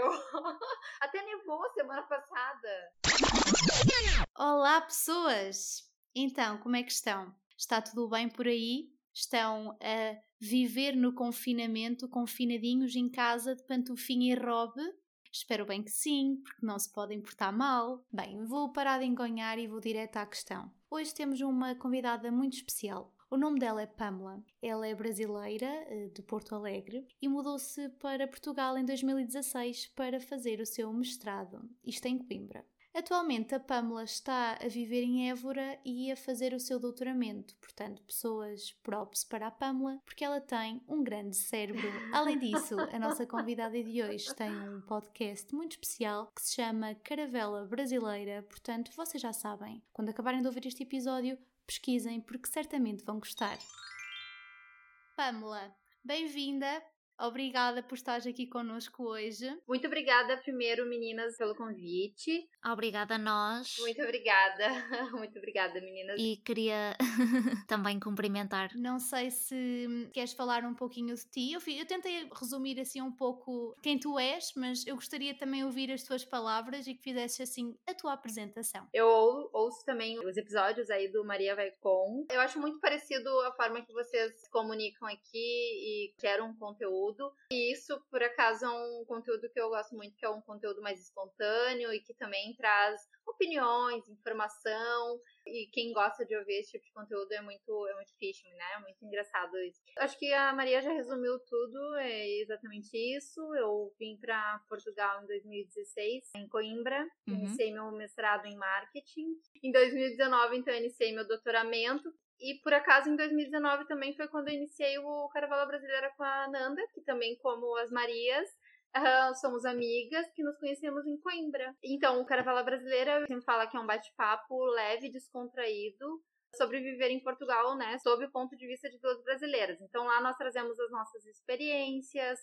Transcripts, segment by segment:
frio. Até nevou semana passada. Olá, pessoas! Então, como é que estão? Está tudo bem por aí? Estão a viver no confinamento, confinadinhos em casa de pantufinha e robe? Espero bem que sim, porque não se podem portar mal. Bem, vou parar de engonhar e vou direto à questão. Hoje temos uma convidada muito especial. O nome dela é Pamela. Ela é brasileira, eh, de Porto Alegre, e mudou-se para Portugal em 2016 para fazer o seu mestrado, isto em Coimbra. Atualmente a Pamela está a viver em Évora e a fazer o seu doutoramento, portanto, pessoas props para a Pamela, porque ela tem um grande cérebro. Além disso, a nossa convidada de hoje tem um podcast muito especial que se chama Caravela Brasileira, portanto, vocês já sabem. Quando acabarem de ouvir este episódio, pesquisem porque certamente vão gostar. Pamela, bem-vinda Obrigada por estar aqui connosco hoje. Muito obrigada, primeiro, meninas, pelo convite. Obrigada a nós. Muito obrigada. Muito obrigada, meninas. E queria também cumprimentar. Não sei se queres falar um pouquinho de ti. Eu, eu tentei resumir assim um pouco quem tu és, mas eu gostaria também de ouvir as tuas palavras e que fizesse assim a tua apresentação. Eu ouço também os episódios aí do Maria Vai Com. Eu acho muito parecido a forma que vocês se comunicam aqui e geram um conteúdo conteúdo. E isso, por acaso, é um conteúdo que eu gosto muito, que é um conteúdo mais espontâneo e que também traz opiniões, informação. E quem gosta de ouvir esse tipo de conteúdo é muito, é muito fishing, né? É muito engraçado isso. Acho que a Maria já resumiu tudo, é exatamente isso. Eu vim para Portugal em 2016, em Coimbra. Uhum. Iniciei meu mestrado em marketing. Em 2019, então, iniciei meu doutoramento. E por acaso em 2019 também foi quando eu iniciei o Caravela Brasileira com a Nanda, que também, como as Marias, uh, somos amigas que nos conhecemos em Coimbra. Então, o Caravela Brasileira, sempre falo que é um bate-papo leve, descontraído, sobre viver em Portugal, né, sob o ponto de vista de duas brasileiras. Então lá nós trazemos as nossas experiências,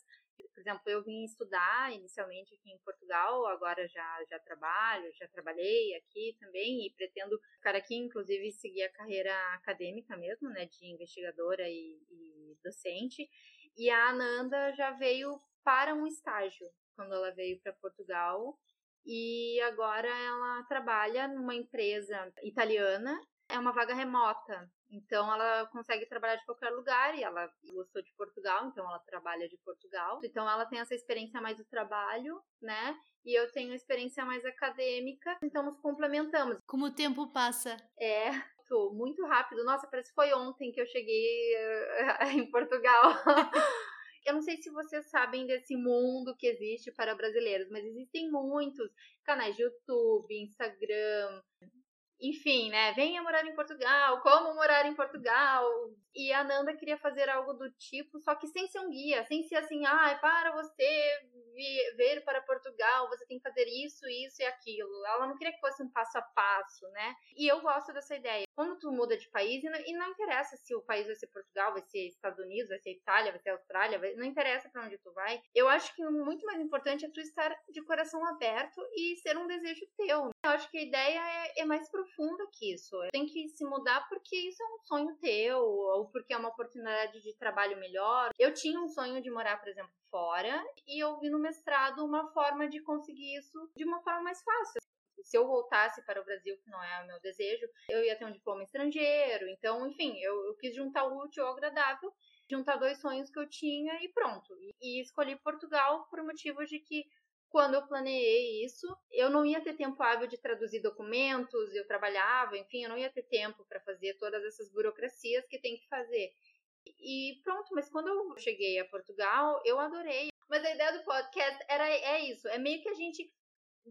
por exemplo, eu vim estudar inicialmente aqui em Portugal, agora já, já trabalho, já trabalhei aqui também e pretendo ficar aqui, inclusive seguir a carreira acadêmica mesmo, né, de investigadora e, e docente. E a Ananda já veio para um estágio quando ela veio para Portugal e agora ela trabalha numa empresa italiana. É uma vaga remota, então ela consegue trabalhar de qualquer lugar e ela gostou de Portugal, então ela trabalha de Portugal. Então ela tem essa experiência mais do trabalho, né? E eu tenho experiência mais acadêmica, então nos complementamos. Como o tempo passa. É, muito rápido. Nossa, parece que foi ontem que eu cheguei uh, em Portugal. eu não sei se vocês sabem desse mundo que existe para brasileiros, mas existem muitos canais de YouTube, Instagram, enfim, né? Venha morar em Portugal, como morar em Portugal. E a Nanda queria fazer algo do tipo, só que sem ser um guia, sem ser assim, ah, para você vir para Portugal, você tem que fazer isso, isso e aquilo. Ela não queria que fosse um passo a passo, né? E eu gosto dessa ideia. Quando tu muda de país, e não, interessa se o país vai ser Portugal, vai ser Estados Unidos, vai ser Itália, vai ser Austrália, vai, não interessa para onde tu vai. Eu acho que muito mais importante é tu estar de coração aberto e ser um desejo teu. Eu acho que a ideia é, é mais profunda que isso. Tem que se mudar porque isso é um sonho teu, ou porque é uma oportunidade de trabalho melhor. Eu tinha um sonho de morar, por exemplo, fora, e eu vi no mestrado uma forma de conseguir isso de uma forma mais fácil se eu voltasse para o Brasil, que não é o meu desejo, eu ia ter um diploma estrangeiro. Então, enfim, eu, eu quis juntar o útil ao agradável, juntar dois sonhos que eu tinha e pronto. E, e escolhi Portugal por motivos de que quando eu planeei isso, eu não ia ter tempo hábil de traduzir documentos, eu trabalhava, enfim, eu não ia ter tempo para fazer todas essas burocracias que tem que fazer. E pronto, mas quando eu cheguei a Portugal, eu adorei. Mas a ideia do podcast era é isso, é meio que a gente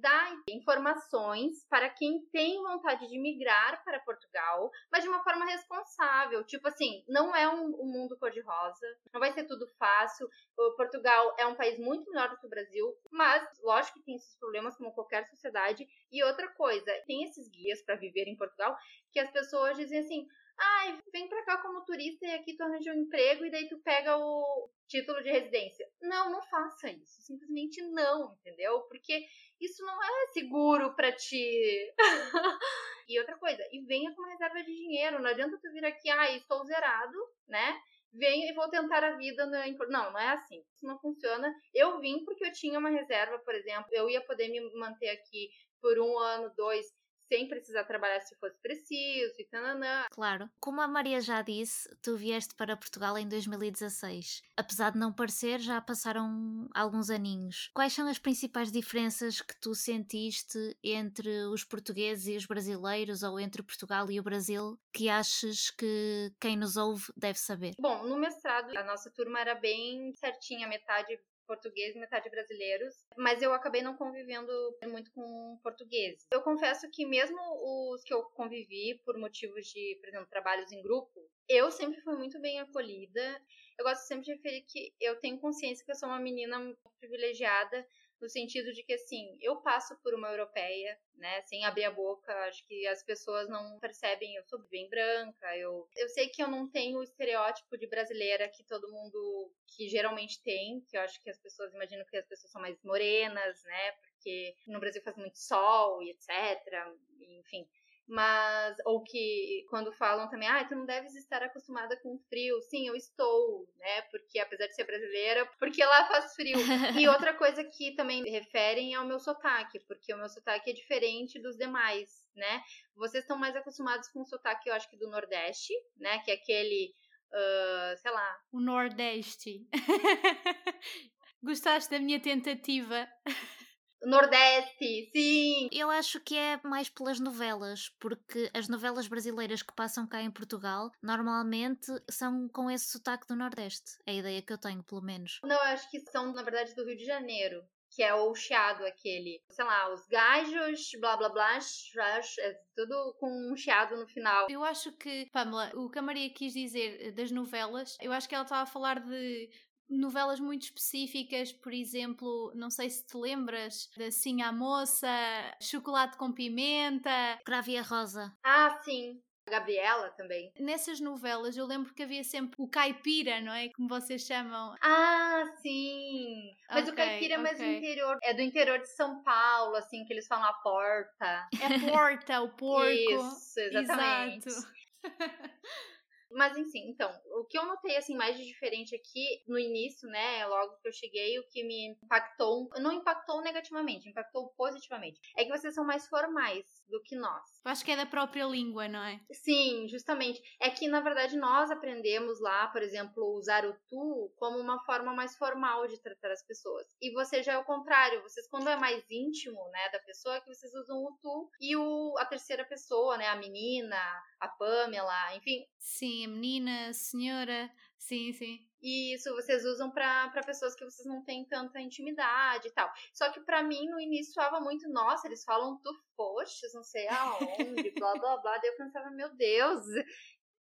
dar informações para quem tem vontade de migrar para Portugal, mas de uma forma responsável. Tipo assim, não é um, um mundo cor-de-rosa, não vai ser tudo fácil. O Portugal é um país muito melhor do que o Brasil, mas lógico que tem esses problemas como qualquer sociedade. E outra coisa, tem esses guias para viver em Portugal que as pessoas dizem assim: ai, vem pra cá como turista e aqui tu arranja um emprego e daí tu pega o título de residência. Não, não faça isso. Simplesmente não, entendeu? Porque isso não é seguro para ti. e outra coisa, e venha com uma reserva de dinheiro. Não adianta tu vir aqui, ah, estou zerado, né? venho e vou tentar a vida. Não, não é assim. Isso não funciona. Eu vim porque eu tinha uma reserva, por exemplo. Eu ia poder me manter aqui por um ano, dois, sem precisar trabalhar se fosse preciso e tananã. Claro. Como a Maria já disse, tu vieste para Portugal em 2016. Apesar de não parecer, já passaram alguns aninhos. Quais são as principais diferenças que tu sentiste entre os portugueses e os brasileiros ou entre Portugal e o Brasil que achas que quem nos ouve deve saber? Bom, no mestrado a nossa turma era bem certinha, metade português e metade brasileiros, mas eu acabei não convivendo muito com portugueses. Eu confesso que mesmo os que eu convivi por motivos de, por exemplo, trabalhos em grupo, eu sempre fui muito bem acolhida. Eu gosto sempre de referir que eu tenho consciência que eu sou uma menina privilegiada no sentido de que, assim, eu passo por uma europeia, né, sem abrir a boca, acho que as pessoas não percebem, eu sou bem branca, eu, eu sei que eu não tenho o estereótipo de brasileira que todo mundo, que geralmente tem, que eu acho que as pessoas imaginam que as pessoas são mais morenas, né, porque no Brasil faz muito sol e etc, enfim, mas ou que quando falam também, ah, tu não deves estar acostumada com frio. Sim, eu estou, né? Porque apesar de ser brasileira, porque lá faz frio. e outra coisa que também referem ao meu sotaque, porque o meu sotaque é diferente dos demais, né? Vocês estão mais acostumados com o sotaque, eu acho que do Nordeste, né? Que é aquele, uh, sei lá. O Nordeste. Gostaste da minha tentativa? Nordeste, sim! Eu acho que é mais pelas novelas, porque as novelas brasileiras que passam cá em Portugal normalmente são com esse sotaque do Nordeste. É a ideia que eu tenho, pelo menos. Não, eu acho que são, na verdade, do Rio de Janeiro. Que é o chiado aquele. Sei lá, os gajos, blá blá blá, é tudo com um chiado no final. Eu acho que, Pamela, o que a Maria quis dizer das novelas, eu acho que ela estava a falar de novelas muito específicas, por exemplo, não sei se te lembras da Sim à Moça, Chocolate com Pimenta, Gravia Rosa. Ah, sim. A Gabriela também. Nessas novelas eu lembro que havia sempre o caipira, não é? Como vocês chamam. Ah, sim. Mas okay, o caipira é mais do interior. É do interior de São Paulo, assim, que eles falam a porta. É porta, o porco. Isso, exatamente. Exato. Mas enfim, então, o que eu notei assim mais de diferente aqui no início, né, logo que eu cheguei, o que me impactou, não impactou negativamente, impactou positivamente, é que vocês são mais formais do que nós. Eu acho que é da própria língua, não é? Sim, justamente. É que na verdade nós aprendemos lá, por exemplo, usar o tu como uma forma mais formal de tratar as pessoas. E você já é o contrário, vocês quando é mais íntimo, né, da pessoa, é que vocês usam o tu e o a terceira pessoa, né, a menina, a Pamela, enfim. Sim, menina, senhora, sim, sim. E isso vocês usam para pessoas que vocês não têm tanta intimidade e tal. Só que para mim no início soava muito, nossa, eles falam tu foste, não sei aonde, blá blá blá. Daí eu pensava, meu Deus,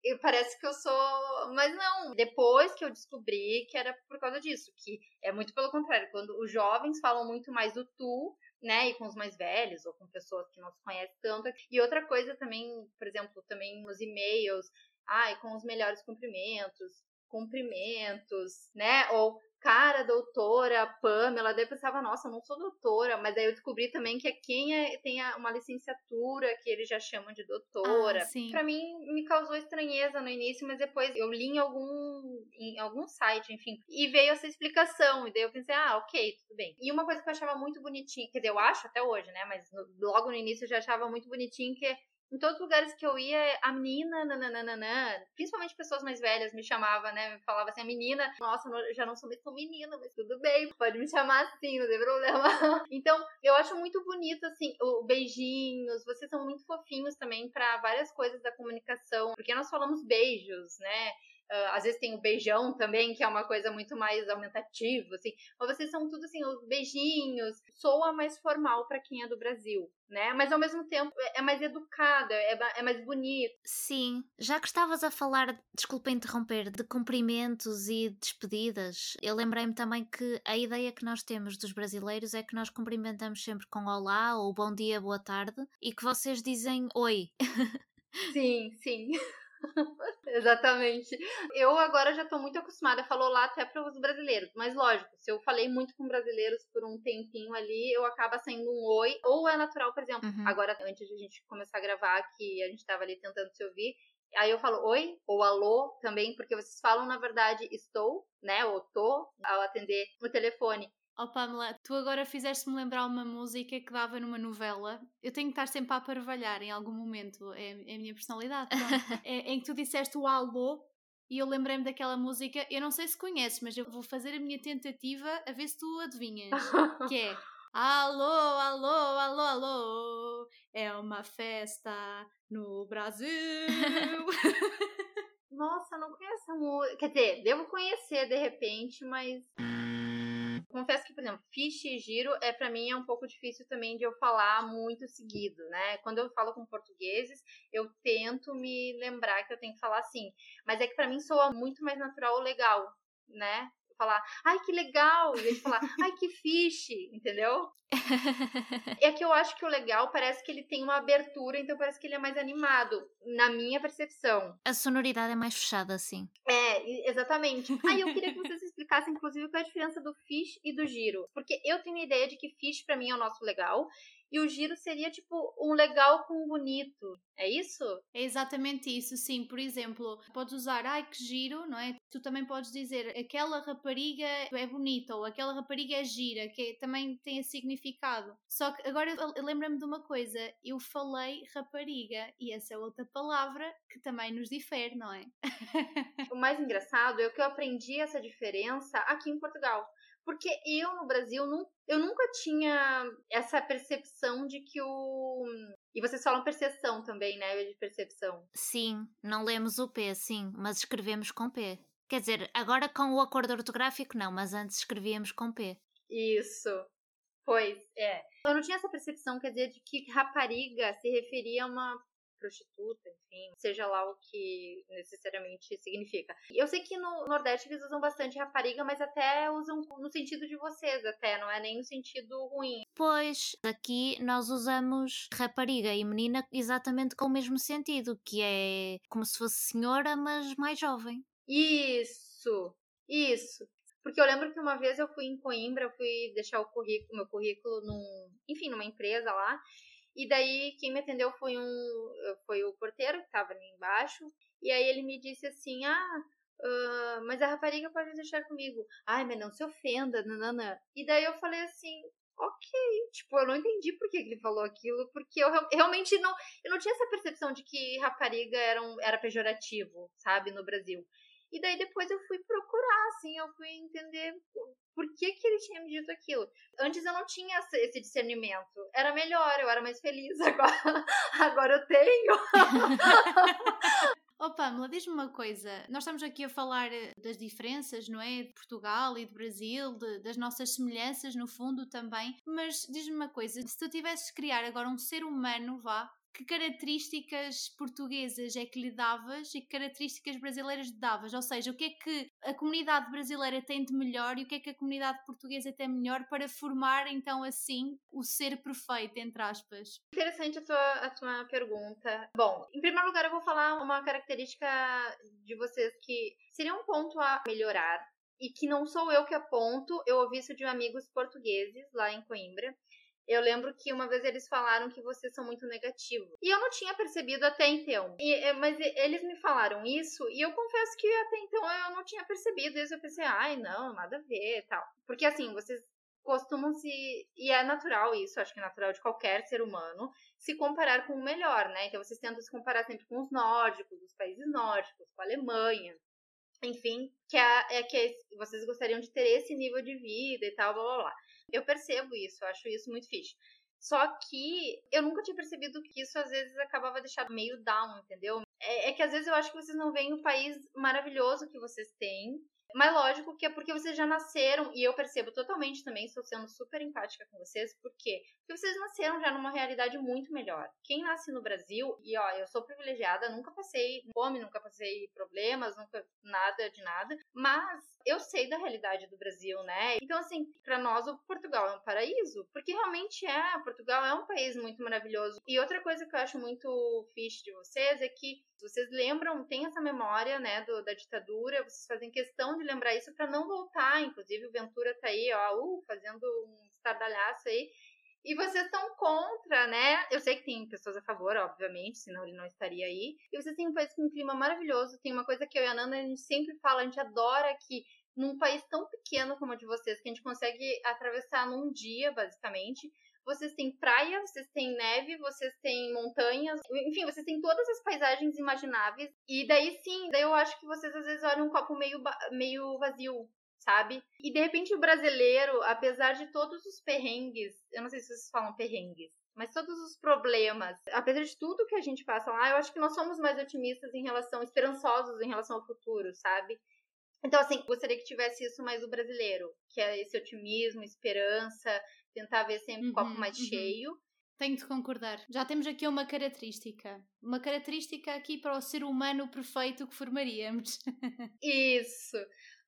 e parece que eu sou. Mas não, depois que eu descobri que era por causa disso, que é muito pelo contrário, quando os jovens falam muito mais do tu, né, e com os mais velhos ou com pessoas que não se conhecem tanto. E outra coisa também, por exemplo, também nos e-mails, ai, com os melhores cumprimentos, cumprimentos, né? Ou cara, doutora, Pamela, daí eu pensava, nossa, eu não sou doutora, mas daí eu descobri também que é quem é, tem uma licenciatura que eles já chamam de doutora. Ah, para mim me causou estranheza no início, mas depois eu li em algum em algum site, enfim, e veio essa explicação, e daí eu pensei, ah, ok, tudo bem. E uma coisa que eu achava muito bonitinha, quer dizer, eu acho até hoje, né, mas no, logo no início eu já achava muito bonitinho que em todos os lugares que eu ia, a menina, nananana, principalmente pessoas mais velhas me chamavam, né? Me falava assim, a menina, nossa, eu já não sou mais tão menina, mas tudo bem, pode me chamar assim, não tem problema. Então, eu acho muito bonito, assim, o beijinhos, vocês são muito fofinhos também para várias coisas da comunicação, porque nós falamos beijos, né? Uh, às vezes tem o beijão também, que é uma coisa muito mais aumentativa, assim. Mas vocês são tudo assim, os beijinhos. Soa mais formal para quem é do Brasil, né? Mas ao mesmo tempo é, é mais educada, é, é, mais bonito. Sim, já que estavas a falar, desculpa interromper, de cumprimentos e despedidas, eu lembrei-me também que a ideia que nós temos dos brasileiros é que nós cumprimentamos sempre com olá ou bom dia, boa tarde e que vocês dizem oi. Sim, sim. Exatamente. Eu agora já estou muito acostumada, falou lá até para os brasileiros, mas lógico, se eu falei muito com brasileiros por um tempinho ali, eu acaba sendo um oi, ou é natural, por exemplo, uhum. agora antes de a gente começar a gravar, que a gente estava ali tentando se ouvir, Aí eu falo oi ou alô também, porque vocês falam na verdade estou, né, ou tô ao atender o telefone. Oh Pamela, tu agora fizeste-me lembrar uma música que dava numa novela. Eu tenho que estar sempre a parvalhar em algum momento, é, é a minha personalidade. é, em que tu disseste o alô e eu lembrei-me daquela música. Eu não sei se conheces, mas eu vou fazer a minha tentativa a ver se tu adivinhas. que é Alô, alô, alô, alô, é uma festa no Brasil. Nossa, não conheço a música. Quer dizer, devo conhecer de repente, mas. Confesso que, por exemplo, ficha e giro é para mim é um pouco difícil também de eu falar muito seguido, né? Quando eu falo com portugueses, eu tento me lembrar que eu tenho que falar assim, mas é que para mim soa muito mais natural ou legal, né? Falar, ai que legal, em vez de falar, ai que fiche, entendeu? é que eu acho que o legal parece que ele tem uma abertura, então parece que ele é mais animado, na minha percepção. A sonoridade é mais fechada, assim. É, exatamente. Aí eu queria que vocês explicassem, inclusive, qual é a diferença do fish e do giro. Porque eu tenho a ideia de que fish para mim é o nosso legal e o giro seria tipo um legal com um bonito. É isso? É exatamente isso, sim. Por exemplo, podes usar ai que giro, não é? Tu também podes dizer aquela rapariga é bonita ou aquela rapariga é gira, que também tem esse significado. Só que agora eu lembro-me de uma coisa, eu falei rapariga e essa é outra palavra que também nos difere, não é? o mais engraçado é que eu aprendi essa diferença aqui em Portugal. Porque eu no Brasil não, eu nunca tinha essa percepção de que o. E vocês falam percepção também, né? De percepção. Sim, não lemos o P, sim, mas escrevemos com P. Quer dizer, agora com o acordo ortográfico não, mas antes escrevíamos com P. Isso. Pois, é. Eu não tinha essa percepção, quer dizer, de que rapariga se referia a uma prostituta, enfim, seja lá o que necessariamente significa. Eu sei que no Nordeste eles usam bastante rapariga, mas até usam no sentido de vocês, até, não é nem no sentido ruim. Pois, aqui nós usamos rapariga e menina exatamente com o mesmo sentido, que é como se fosse senhora, mas mais jovem. Isso, isso. Porque eu lembro que uma vez eu fui em Coimbra, fui deixar o currículo, meu currículo num, enfim, numa empresa lá, e daí quem me atendeu foi um foi o porteiro que estava ali embaixo. E aí ele me disse assim: "Ah, uh, mas a rapariga pode deixar comigo". Ai, mas não se ofenda, nanana. E daí eu falei assim: ok, tipo, eu não entendi por que ele falou aquilo, porque eu realmente não, eu não tinha essa percepção de que rapariga era, um, era pejorativo, sabe, no Brasil. E daí depois eu fui procurar, assim, eu fui entender por que, que ele tinha me dito aquilo. Antes eu não tinha esse discernimento. Era melhor, eu era mais feliz. Agora, agora eu tenho. Oh Pamela, diz-me uma coisa. Nós estamos aqui a falar eh, das diferenças, não é? De Portugal e do Brasil, de, das nossas semelhanças, no fundo também. Mas diz-me uma coisa: se tu tivesses criar agora um ser humano, vá, que características portuguesas é que lhe davas e que características brasileiras lhe davas? Ou seja, o que é que a comunidade brasileira tem de melhor e o que é que a comunidade portuguesa tem melhor para formar então assim o ser perfeito, entre aspas? Interessante a tua, a tua pergunta. Bom, em primeiro lugar eu vou falar uma característica de vocês que seria um ponto a melhorar e que não sou eu que aponto, eu ouvi isso de amigos portugueses lá em Coimbra eu lembro que uma vez eles falaram que vocês são muito negativos. E eu não tinha percebido até então. E, é, mas eles me falaram isso e eu confesso que até então eu não tinha percebido isso. Eu pensei, ai, não, nada a ver tal. Porque assim, vocês costumam se. E é natural isso, acho que é natural de qualquer ser humano, se comparar com o melhor, né? Então vocês tentam se comparar sempre com os nórdicos, os países nórdicos, com a Alemanha. Enfim, que é, é que é, vocês gostariam de ter esse nível de vida e tal, blá blá blá. Eu percebo isso, eu acho isso muito fixe. Só que eu nunca tinha percebido que isso às vezes acabava deixando meio down, entendeu? É, é, que às vezes eu acho que vocês não veem o país maravilhoso que vocês têm mas lógico que é porque vocês já nasceram, e eu percebo totalmente também, estou sendo super empática com vocês, por quê? Porque vocês nasceram já numa realidade muito melhor. Quem nasce no Brasil, e ó, eu sou privilegiada, nunca passei fome, nunca passei problemas, nunca nada de nada, mas eu sei da realidade do Brasil, né? Então, assim, para nós o Portugal é um paraíso, porque realmente é, Portugal é um país muito maravilhoso. E outra coisa que eu acho muito fixe de vocês é que vocês lembram, tem essa memória, né, do, da ditadura, vocês fazem questão de lembrar isso para não voltar. Inclusive, o Ventura tá aí, ó, uh, fazendo um estardalhaço aí. E vocês estão contra, né? Eu sei que tem pessoas a favor, obviamente, senão ele não estaria aí. E vocês têm um país com um clima maravilhoso. Tem uma coisa que eu e a Nanda a gente sempre fala, a gente adora que num país tão pequeno como o de vocês, que a gente consegue atravessar num dia, basicamente. Vocês têm praia, vocês têm neve, vocês têm montanhas, enfim, vocês têm todas as paisagens imagináveis. E daí sim, daí eu acho que vocês às vezes olham um copo meio, meio vazio, sabe? E de repente o brasileiro, apesar de todos os perrengues, eu não sei se vocês falam perrengues, mas todos os problemas, apesar de tudo que a gente passa lá, eu acho que nós somos mais otimistas em relação, esperançosos em relação ao futuro, sabe? Então, assim, gostaria que tivesse isso mais o brasileiro, que é esse otimismo, esperança, tentar ver sempre uhum, o copo mais uhum. cheio. Tenho de concordar. Já temos aqui uma característica. Uma característica aqui para o ser humano perfeito que formaríamos. Isso.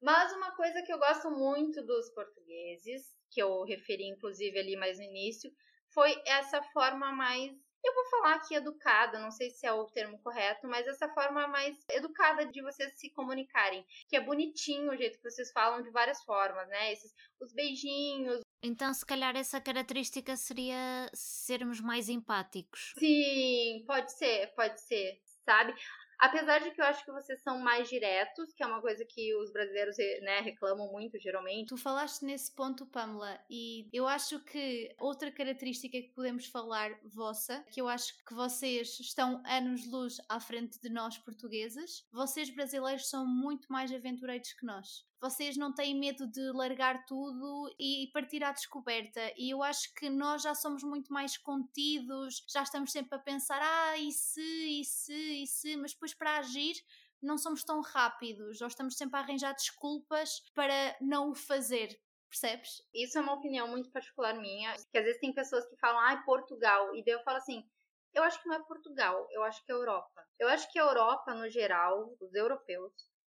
Mas uma coisa que eu gosto muito dos portugueses, que eu referi inclusive ali mais no início, foi essa forma mais eu vou falar aqui educada, não sei se é o termo correto, mas essa forma mais educada de vocês se comunicarem, que é bonitinho o jeito que vocês falam de várias formas, né? Esses, os beijinhos. Então, se calhar essa característica seria sermos mais empáticos. Sim, pode ser, pode ser, sabe? Apesar de que eu acho que vocês são mais diretos, que é uma coisa que os brasileiros né, reclamam muito, geralmente. Tu falaste nesse ponto, Pamela, e eu acho que outra característica que podemos falar vossa, que eu acho que vocês estão anos-luz à frente de nós portugueses, vocês brasileiros são muito mais aventureiros que nós vocês não têm medo de largar tudo e partir à descoberta. E eu acho que nós já somos muito mais contidos, já estamos sempre a pensar, ah, e se, e se, e se, mas depois para agir não somos tão rápidos, ou estamos sempre a arranjar desculpas para não o fazer. Percebes? Isso é uma opinião muito particular minha, que às vezes tem pessoas que falam, ah, Portugal, e daí eu falo assim, eu acho que não é Portugal, eu acho que é Europa. Eu acho que a Europa, no geral, os europeus,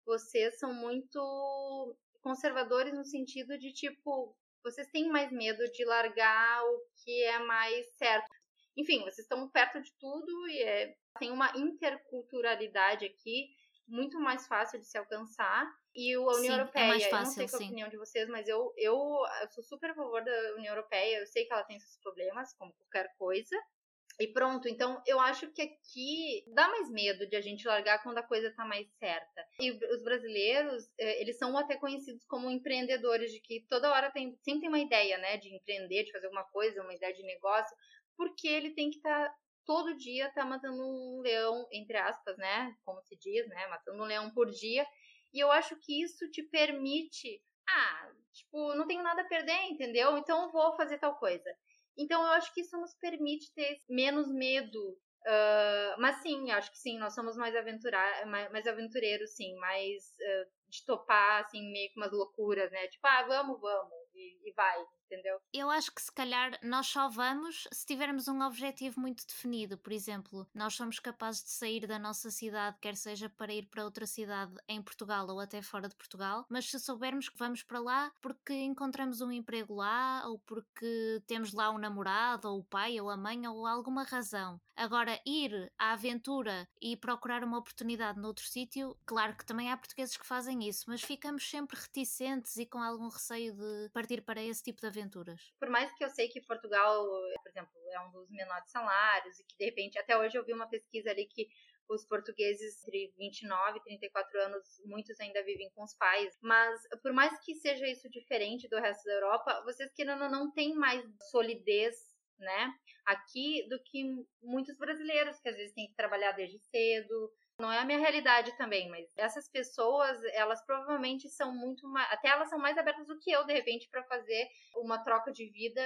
vocês são muito conservadores no sentido de tipo, vocês têm mais medo de largar o que é mais certo. Enfim, vocês estão perto de tudo e é, tem uma interculturalidade aqui muito mais fácil de se alcançar. E a União sim, Europeia, é fácil, eu não sei qual a opinião de vocês, mas eu, eu, eu sou super a favor da União Europeia. Eu sei que ela tem seus problemas, como qualquer coisa. E pronto, então eu acho que aqui dá mais medo de a gente largar quando a coisa tá mais certa. E os brasileiros, eh, eles são até conhecidos como empreendedores, de que toda hora tem, sempre tem uma ideia, né, de empreender, de fazer alguma coisa, uma ideia de negócio, porque ele tem que estar tá, todo dia tá matando um leão, entre aspas, né, como se diz, né, matando um leão por dia. E eu acho que isso te permite, ah, tipo, não tenho nada a perder, entendeu? Então vou fazer tal coisa. Então eu acho que isso nos permite ter menos medo. Uh, mas sim, acho que sim, nós somos mais, aventurar, mais, mais aventureiros, sim, mais uh, de topar, assim, meio que umas loucuras, né? Tipo, ah, vamos, vamos, e, e vai, entendeu? Eu acho que se calhar nós só vamos se tivermos um objetivo muito definido. Por exemplo, nós somos capazes de sair da nossa cidade, quer seja para ir para outra cidade em Portugal ou até fora de Portugal, mas se soubermos que vamos para lá porque encontramos um emprego lá ou porque temos lá um namorado ou o pai ou a mãe ou alguma razão. Agora, ir à aventura e procurar uma oportunidade noutro sítio, claro que também há portugueses que fazem isso, mas ficamos sempre reticentes e com algum receio de partir para esse tipo de aventuras. Por mais que eu sei que Portugal, por exemplo, é um dos menores salários e que de repente, até hoje eu vi uma pesquisa ali que os portugueses entre 29 e 34 anos, muitos ainda vivem com os pais. Mas por mais que seja isso diferente do resto da Europa, vocês querendo ou não têm mais solidez, né? Aqui do que muitos brasileiros que às vezes têm que trabalhar desde cedo, não é a minha realidade também, mas essas pessoas, elas provavelmente são muito mais, até elas são mais abertas do que eu, de repente, para fazer uma troca de vida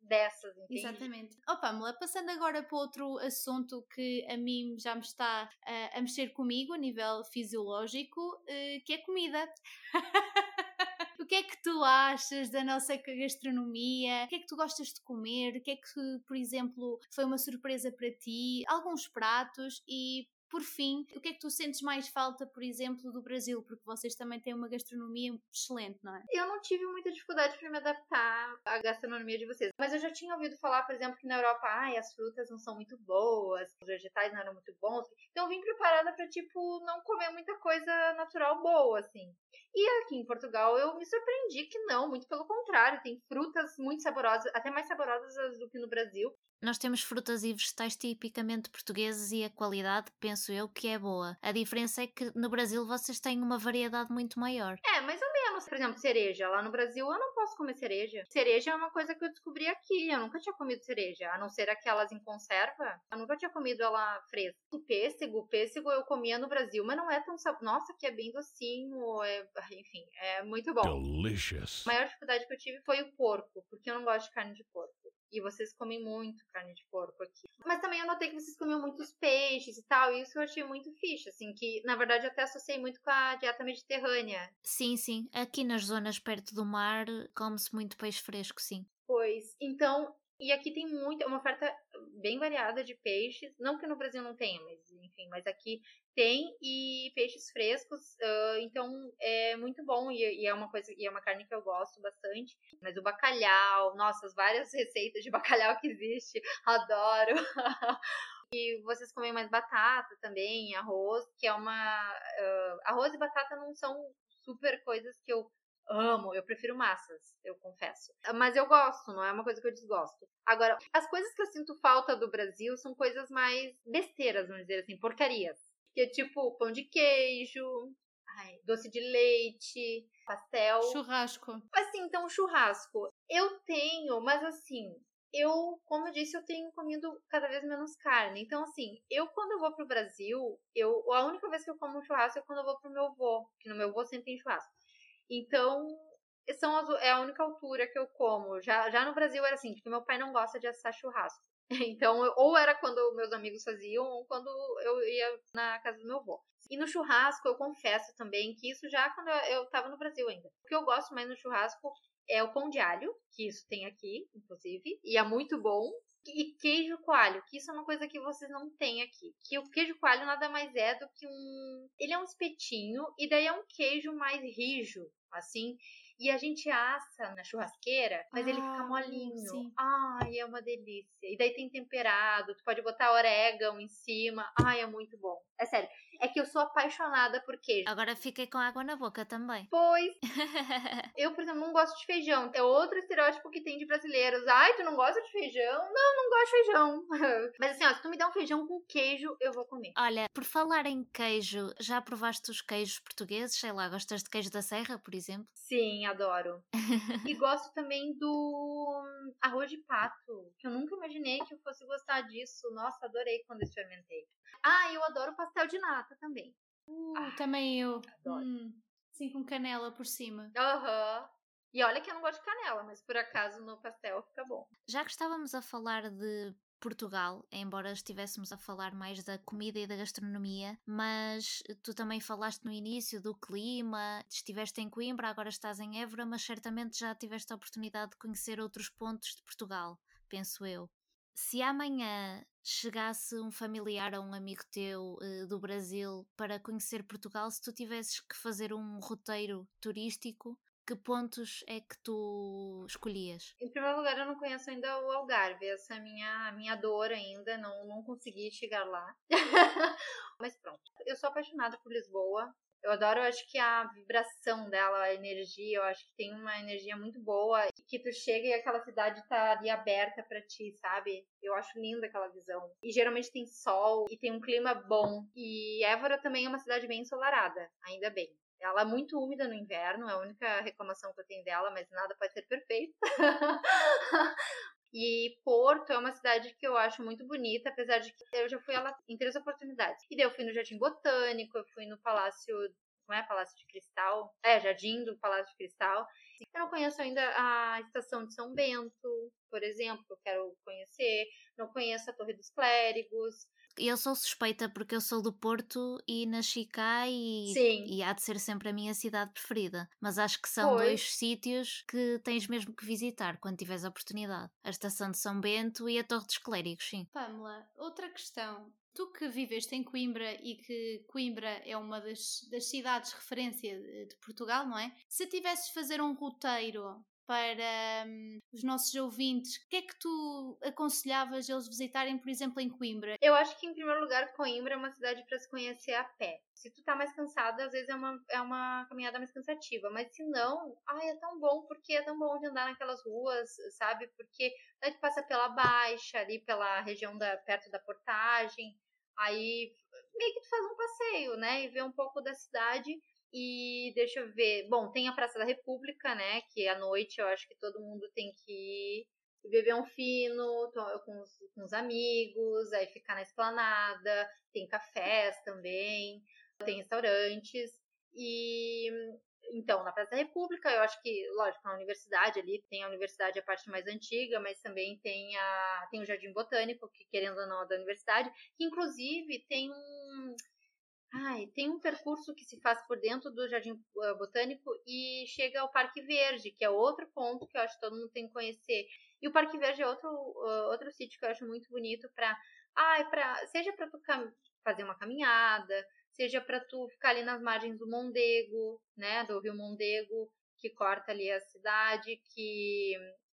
dessas, entende? Exatamente. Ó oh, Pamela, passando agora para outro assunto que a mim já me está uh, a mexer comigo a nível fisiológico, uh, que é comida. o que é que tu achas da nossa gastronomia? O que é que tu gostas de comer? O que é que, por exemplo, foi uma surpresa para ti? Alguns pratos e por fim, o que é que tu sentes mais falta, por exemplo, do Brasil? Porque vocês também têm uma gastronomia excelente, não é? Eu não tive muita dificuldade para me adaptar à gastronomia de vocês, mas eu já tinha ouvido falar, por exemplo, que na Europa, ai, as frutas não são muito boas, os vegetais não eram muito bons. Então eu vim preparada para tipo não comer muita coisa natural boa, assim. E aqui em Portugal eu me surpreendi que não, muito pelo contrário, tem frutas muito saborosas, até mais saborosas do que no Brasil. Nós temos frutas e vegetais tipicamente portugueses e a qualidade, penso eu, que é boa. A diferença é que no Brasil vocês têm uma variedade muito maior. É, mais ou menos. Por exemplo, cereja. Lá no Brasil eu não posso comer cereja. Cereja é uma coisa que eu descobri aqui. Eu nunca tinha comido cereja, a não ser aquelas em conserva. Eu nunca tinha comido ela fresca. E pêssego, pêssego eu comia no Brasil, mas não é tão saboroso. Nossa, que é bem docinho. É... Enfim, é muito bom. Delicious. A maior dificuldade que eu tive foi o porco, porque eu não gosto de carne de porco. E vocês comem muito carne de porco aqui. Mas também eu notei que vocês comiam muitos peixes e tal. E isso eu achei muito fixe, assim, que na verdade eu até associei muito com a dieta mediterrânea. Sim, sim. Aqui nas zonas perto do mar come-se muito peixe fresco, sim. Pois, então e aqui tem muita, uma oferta bem variada de peixes. Não que no Brasil não tenha, mas enfim, mas aqui tem e peixes frescos. Uh, então é muito bom e, e, é uma coisa e é uma carne que eu gosto bastante. Mas o bacalhau, nossa, as várias receitas de bacalhau que existe, adoro. E vocês comem mais batata também, arroz, que é uma. Uh, arroz e batata não são super coisas que eu amo, eu prefiro massas, eu confesso. Mas eu gosto, não é uma coisa que eu desgosto. Agora, as coisas que eu sinto falta do Brasil são coisas mais besteiras, vamos dizer assim, porcarias. Que é tipo pão de queijo, ai, doce de leite, pastel. Churrasco. Assim, então, churrasco. Eu tenho, mas assim, eu, como eu disse, eu tenho comido cada vez menos carne. Então, assim, eu quando eu vou pro Brasil, eu, a única vez que eu como churrasco é quando eu vou pro meu avô, que no meu avô sempre tem churrasco. Então, são as, é a única altura que eu como. Já, já no Brasil era assim, porque meu pai não gosta de assar churrasco. Então, ou era quando meus amigos faziam, ou quando eu ia na casa do meu avô. E no churrasco, eu confesso também que isso já quando eu estava no Brasil ainda. O que eu gosto mais no churrasco é o pão de alho, que isso tem aqui, inclusive, e é muito bom. E queijo coalho, que isso é uma coisa que vocês não têm aqui. Que o queijo coalho nada mais é do que um. Ele é um espetinho, e daí é um queijo mais rijo, assim. E a gente assa na churrasqueira, mas ah, ele fica ah, molinho. Sim. Ai, é uma delícia. E daí tem temperado, tu pode botar orégano em cima. Ai, é muito bom. É sério. É que eu sou apaixonada por queijo. Agora fiquei com água na boca também. Pois. eu, por exemplo, não gosto de feijão. É outro estereótipo que tem de brasileiros. Ai, tu não gosta de feijão? Não, não gosto de feijão. Mas assim, ó, se tu me der um feijão com queijo, eu vou comer. Olha, por falar em queijo, já provaste os queijos portugueses? Sei lá, gostas de queijo da serra, por exemplo? Sim, adoro. e gosto também do hum, arroz de pato, que eu nunca imaginei que eu fosse gostar disso. Nossa, adorei quando experimentei. Ah, eu adoro pastel de nata também. Uh, ah, também eu. Adoro. Hum, sim, com canela por cima. Aham. Uhum. E olha que eu não gosto de canela, mas por acaso no pastel fica bom. Já que estávamos a falar de Portugal, embora estivéssemos a falar mais da comida e da gastronomia, mas tu também falaste no início do clima, estiveste em Coimbra, agora estás em Évora, mas certamente já tiveste a oportunidade de conhecer outros pontos de Portugal, penso eu se amanhã chegasse um familiar ou um amigo teu uh, do Brasil para conhecer Portugal, se tu tivesses que fazer um roteiro turístico, que pontos é que tu escolhias? Em primeiro lugar, eu não conheço ainda o Algarve, essa é a minha, a minha dor ainda, não, não consegui chegar lá. Mas pronto, eu sou apaixonada por Lisboa, eu adoro, eu acho que a vibração dela, a energia, eu acho que tem uma energia muito boa. Que tu chega e aquela cidade tá ali aberta para ti, sabe? Eu acho linda aquela visão. E geralmente tem sol e tem um clima bom. E Évora também é uma cidade bem ensolarada, ainda bem. Ela é muito úmida no inverno, é a única reclamação que eu tenho dela, mas nada pode ser perfeito. E Porto é uma cidade que eu acho muito bonita, apesar de que eu já fui ela em três oportunidades. E daí eu fui no Jardim Botânico, eu fui no Palácio, não é Palácio de Cristal? É, Jardim do Palácio de Cristal. Eu não conheço ainda a estação de São Bento, por exemplo, eu quero conhecer. Não conheço a Torre dos Clérigos. Eu sou suspeita porque eu sou do Porto e nasci cá e, Sim. e há de ser sempre a minha cidade preferida. Mas acho que são pois. dois sítios que tens mesmo que visitar quando tiveres a oportunidade. A Estação de São Bento e a Torre dos Clérigos, sim. Pamela, outra questão. Tu que viveste em Coimbra e que Coimbra é uma das, das cidades referência de, de Portugal, não é? Se tivesses de fazer um roteiro para hum, os nossos ouvintes, o que é que tu aconselhavas eles visitarem, por exemplo, em Coimbra? Eu acho que, em primeiro lugar, Coimbra é uma cidade para se conhecer a pé. Se tu tá mais cansado, às vezes é uma, é uma caminhada mais cansativa. Mas se não, ai, é tão bom, porque é tão bom de andar naquelas ruas, sabe? Porque daí tu passa pela Baixa, ali pela região da, perto da portagem. Aí meio que tu faz um passeio, né? E vê um pouco da cidade e deixa eu ver. Bom, tem a Praça da República, né? Que à noite eu acho que todo mundo tem que ir beber um fino com os, com os amigos, aí ficar na esplanada. Tem cafés também, tem restaurantes. E então, na Praça da República, eu acho que, lógico, na universidade ali, tem a universidade, a parte mais antiga, mas também tem, a, tem o Jardim Botânico, que querendo ou não é da universidade, que inclusive tem um Ai, tem um percurso que se faz por dentro do Jardim eh, Botânico e chega ao Parque Verde, que é outro ponto que eu acho que todo mundo tem que conhecer. E o Parque Verde é outro, uh, outro sítio que eu acho muito bonito para, ai, para seja para tu fazer uma caminhada, seja para tu ficar ali nas margens do Mondego, né, do Rio Mondego, que corta ali a cidade, que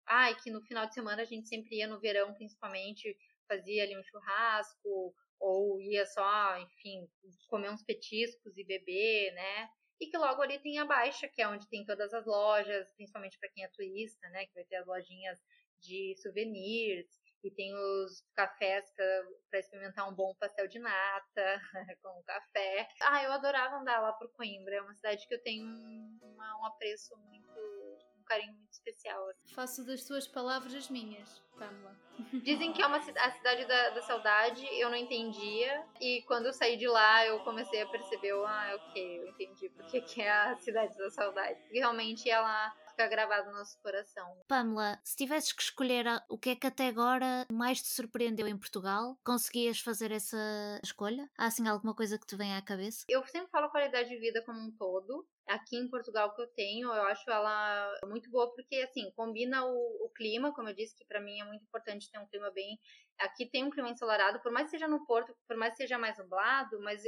ai, que no final de semana a gente sempre ia no verão, principalmente, fazia ali um churrasco, ou ia só, enfim, comer uns petiscos e beber, né? E que logo ali tem a Baixa, que é onde tem todas as lojas, principalmente para quem é turista, né? Que vai ter as lojinhas de souvenirs e tem os cafés para experimentar um bom pastel de nata com café. Ah, eu adorava andar lá por Coimbra, é uma cidade que eu tenho um, um apreço muito um carinho muito especial. Assim. Faço das tuas palavras as minhas, Pamela. Dizem que é uma, a cidade da, da, saudade, eu não entendia. E quando eu saí de lá, eu comecei a perceber, ah, ok, eu entendi porque que é a cidade da saudade. Porque realmente ela fica gravado no nosso coração. Pamela, se tivesses que escolher o que é que até agora mais te surpreendeu em Portugal, conseguias fazer essa escolha? Há assim alguma coisa que te vem à cabeça? Eu sempre falo qualidade de vida como um todo aqui em Portugal que eu tenho, eu acho ela muito boa porque assim combina o, o clima, como eu disse que para mim é muito importante ter um clima bem. Aqui tem um clima ensolarado, por mais que seja no Porto, por mais que seja mais nublado, mas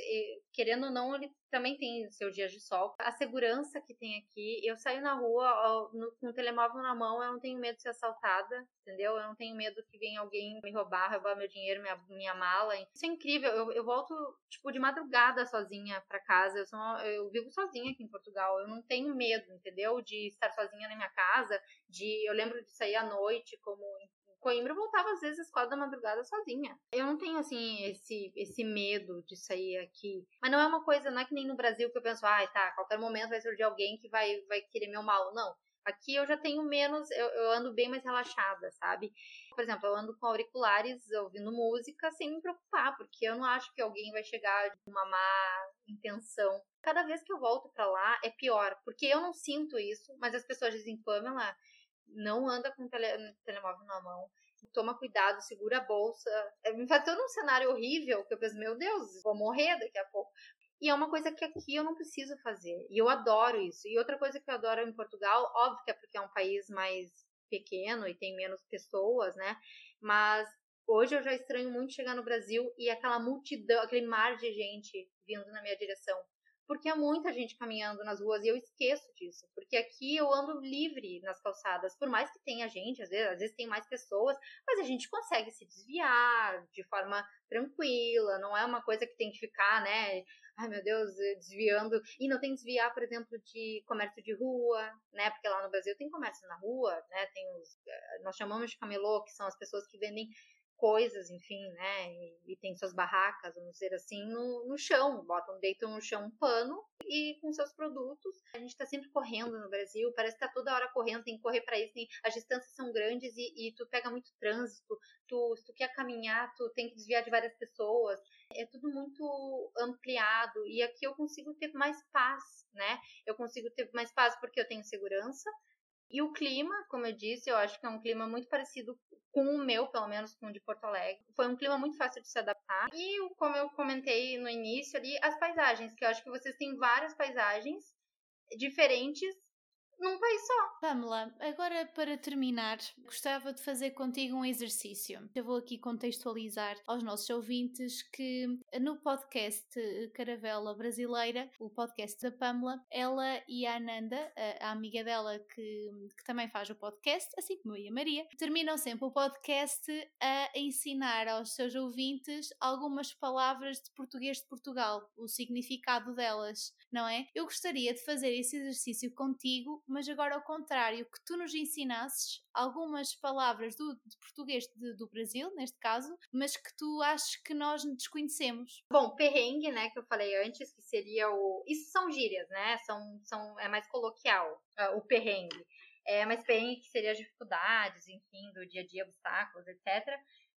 querendo ou não ele também tem seus dias de sol. A segurança que tem aqui, eu saio na rua no, com o telemóvel na mão, eu não tenho medo de ser assaltada, entendeu? Eu não tenho medo que venha alguém me roubar, roubar meu dinheiro, minha, minha mala. Isso é incrível. Eu, eu volto tipo de madrugada sozinha para casa. Eu, sou, eu vivo sozinha aqui em Portugal. Eu não tenho medo, entendeu? De estar sozinha na minha casa, de eu lembro de sair à noite, como Coimbra, eu voltava às vezes às quatro da madrugada sozinha. Eu não tenho assim esse esse medo de sair aqui. Mas não é uma coisa, não é que nem no Brasil que eu penso, ai, ah, tá, a qualquer momento vai surgir alguém que vai vai querer meu mal. Não. Aqui eu já tenho menos, eu, eu, ando bem mais relaxada, sabe? Por exemplo, eu ando com auriculares, ouvindo música, sem me preocupar, porque eu não acho que alguém vai chegar com uma má intenção. Cada vez que eu volto para lá é pior, porque eu não sinto isso, mas as pessoas dizem, Pamela, não anda com o tele, telemóvel na mão, toma cuidado, segura a bolsa. É, me faz todo um cenário horrível que eu penso, meu Deus, vou morrer daqui a pouco. E é uma coisa que aqui eu não preciso fazer. E eu adoro isso. E outra coisa que eu adoro em Portugal, óbvio que é porque é um país mais pequeno e tem menos pessoas, né? Mas hoje eu já estranho muito chegar no Brasil e aquela multidão, aquele mar de gente vindo na minha direção porque há muita gente caminhando nas ruas e eu esqueço disso, porque aqui eu ando livre nas calçadas, por mais que tenha gente, às vezes, às vezes tem mais pessoas, mas a gente consegue se desviar de forma tranquila, não é uma coisa que tem que ficar, né, ai meu Deus, desviando, e não tem que desviar, por exemplo, de comércio de rua, né, porque lá no Brasil tem comércio na rua, né, tem os, eh, nós chamamos de camelô, que são as pessoas que vendem coisas, enfim, né? E, e, tem suas barracas, vamos dizer assim, no, no chão, botam, deitam no chão um pano e com seus produtos. A gente está sempre correndo no Brasil, parece que tá toda hora correndo, tem que correr para isso, tem, as distâncias são grandes e, e, tu pega muito trânsito, tu, se tu quer caminhar, tu tem que desviar de várias pessoas. É tudo muito ampliado e aqui eu consigo ter mais paz, né? Eu consigo ter mais paz porque eu tenho segurança, e o clima, como eu disse, eu acho que é um clima muito parecido com o meu, pelo menos com o de Porto Alegre. Foi um clima muito fácil de se adaptar. E como eu comentei no início ali, as paisagens, que eu acho que vocês têm várias paisagens diferentes num país só. Pamela, agora para terminar, gostava de fazer contigo um exercício. Eu vou aqui contextualizar aos nossos ouvintes que no podcast Caravela Brasileira, o podcast da Pamela, ela e a Ananda, a, amiga dela que, que também faz o podcast, assim como eu e a Maria, terminam sempre o podcast a ensinar aos seus ouvintes algumas palavras de português de Portugal, o significado delas, não é? Eu gostaria de fazer esse exercício contigo mas agora ao contrário, que tu nos ensinasses algumas palavras do, de português de, do Brasil, neste caso, mas que tu achas que nós desconhecemos. Bom, perrengue, né, que eu falei antes, que seria o. Isso são gírias, né? São, são, é mais coloquial, uh, o perrengue. É mais perrengue que seria as dificuldades, enfim, do dia a dia, obstáculos, etc.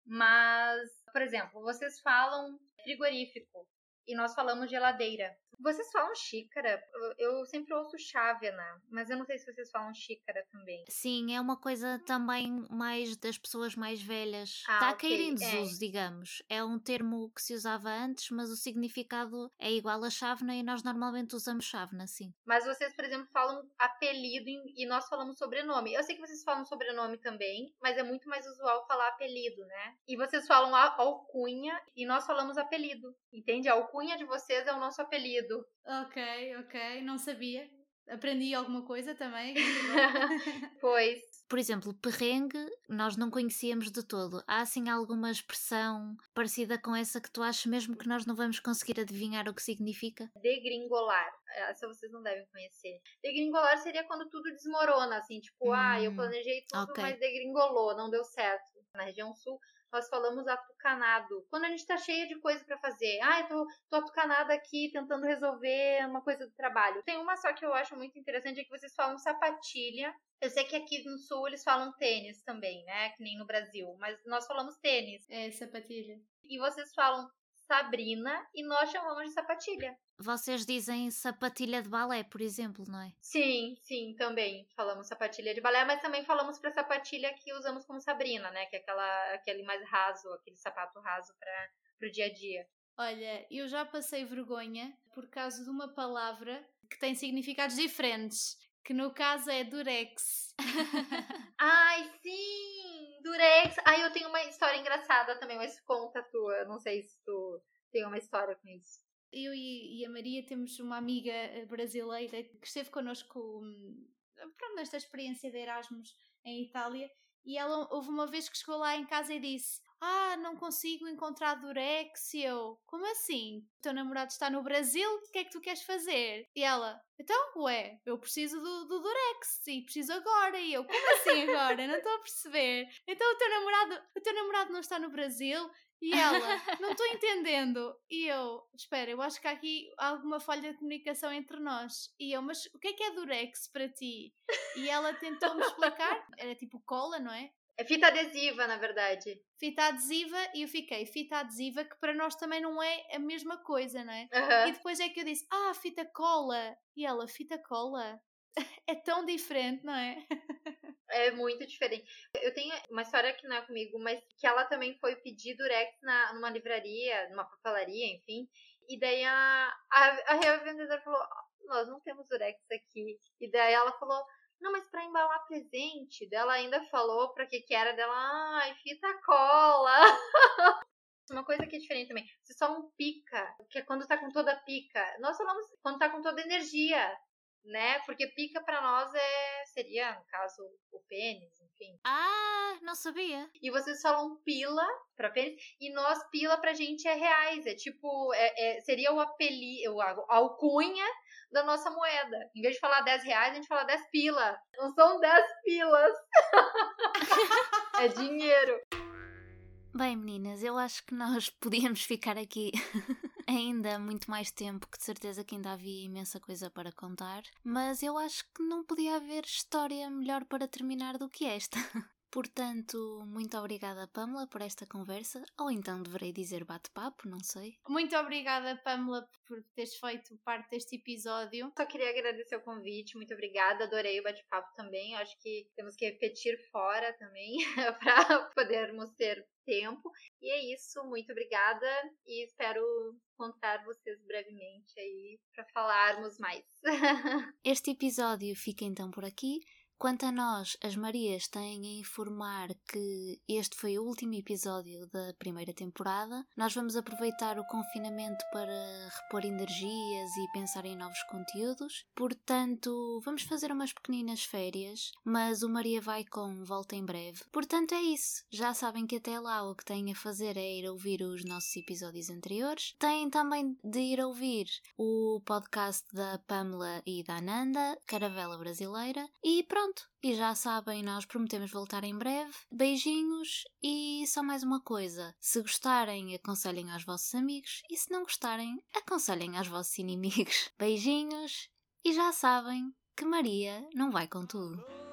Mas, por exemplo, vocês falam frigorífico e nós falamos geladeira. Vocês falam xícara? Eu sempre ouço chávena, mas eu não sei se vocês falam xícara também. Sim, é uma coisa também mais das pessoas mais velhas. Ah, Está a cair em desuso, é. digamos. É um termo que se usava antes, mas o significado é igual a chávena e nós normalmente usamos chávena, sim. Mas vocês, por exemplo, falam apelido e nós falamos sobrenome. Eu sei que vocês falam sobrenome também, mas é muito mais usual falar apelido, né? E vocês falam alcunha e nós falamos apelido. Entende? A alcunha de vocês é o nosso apelido. Ok, ok, não sabia. Aprendi alguma coisa também. pois. Por exemplo, perrengue, nós não conhecíamos de todo. Há assim alguma expressão parecida com essa que tu achas mesmo que nós não vamos conseguir adivinhar o que significa? Degringolar. Essa vocês não devem conhecer. Degringolar seria quando tudo desmorona, assim, tipo, hum, ah, eu hum, planejei tudo, okay. mas degringolou, não deu certo. Na região sul, nós falamos atucanado. Quando a gente tá cheia de coisa para fazer. Ah, eu tô, tô atucanada aqui tentando resolver uma coisa do trabalho. Tem uma só que eu acho muito interessante, é que vocês falam sapatilha. Eu sei que aqui no sul eles falam tênis também, né? Que nem no Brasil. Mas nós falamos tênis. É, sapatilha. E vocês falam Sabrina e nós chamamos de sapatilha. Vocês dizem sapatilha de balé, por exemplo, não é? Sim, sim, também falamos sapatilha de balé, mas também falamos para sapatilha que usamos como Sabrina, né? Que é aquela, aquele mais raso, aquele sapato raso para o dia a dia. Olha, eu já passei vergonha por causa de uma palavra que tem significados diferentes, que no caso é durex. Ai, sim! Durex! Ai, eu tenho uma história engraçada também, mas conta a tua. Não sei se tu tem uma história com isso. Eu e, a Maria temos uma amiga eh, brasileira que esteve connosco hum, pronto, nesta experiência de Erasmus em Itália e ela houve uma vez que chegou lá em casa e disse ah, não consigo encontrar Durex. E eu, como assim? O teu namorado está no Brasil, o que é que tu queres fazer? E ela, então, ué, eu preciso do, do Durex e preciso agora. E eu, como assim agora? não estou a perceber. Então o teu namorado, o teu namorado não está no Brasil e ela, não estou entendendo. E eu, espera, eu acho que há aqui alguma falha de comunicação entre nós. E eu, mas o que é que é Durex para ti? E ela tentou-me explicar. Era tipo cola, não é? É fita adesiva, na verdade. Fita adesiva, e eu fiquei, fita adesiva, que para nós também não é a mesma coisa, não é? Uhum. E depois é que eu disse, ah, fita cola. E ela, fita cola? é tão diferente, não é? É muito diferente. Eu tenho uma história que não é comigo, mas que ela também foi pedir durex na, numa livraria, numa papelaria, enfim. E daí a, a, a vendedora falou: Nós não temos durex aqui. E daí ela falou: Não, mas para embalar presente. Daí ela ainda falou para que que era dela: Ai, fita cola. Uma coisa que é diferente também. Você só um pica, que é quando tá com toda a pica. Nós falamos quando tá com toda a energia né? Porque pica para nós é seria, no caso, o pênis, enfim. Ah, não sabia. E vocês falam pila para pênis e nós pila pra gente é reais, é tipo, é, é seria o apelido, a alcunha da nossa moeda. Em vez de falar 10 reais, a gente fala 10 pila. Não são 10 pilas. é dinheiro. Bem, meninas, eu acho que nós podíamos ficar aqui ainda muito mais tempo, que de certeza que ainda havia imensa coisa para contar, mas eu acho que não podia haver história melhor para terminar do que esta. Portanto, muito obrigada, Pamela, por esta conversa. Ou então deverei dizer bate-papo, não sei. Muito obrigada, Pamela, por teres feito parte deste episódio. Só queria agradecer o convite, muito obrigada. Adorei o bate-papo também. Acho que temos que repetir fora também para podermos ter tempo. E é isso, muito obrigada e espero encontrar vocês brevemente aí para falarmos mais. este episódio fica então por aqui. Quanto a nós, as Marias têm a informar que este foi o último episódio da primeira temporada. Nós vamos aproveitar o confinamento para repor energias e pensar em novos conteúdos. Portanto, vamos fazer umas pequeninas férias, mas o Maria vai com volta em breve. Portanto, é isso. Já sabem que até lá o que têm a fazer é ir ouvir os nossos episódios anteriores. Têm também de ir ouvir o podcast da Pamela e da Ananda, Caravela Brasileira. E pronto pronto, e já sabem, nós prometemos voltar em breve. Beijinhos e só mais uma coisa: se gostarem, aconselhem aos vossos amigos e se não gostarem, aconselhem aos vossos inimigos. Beijinhos e já sabem que Maria não vai com tudo.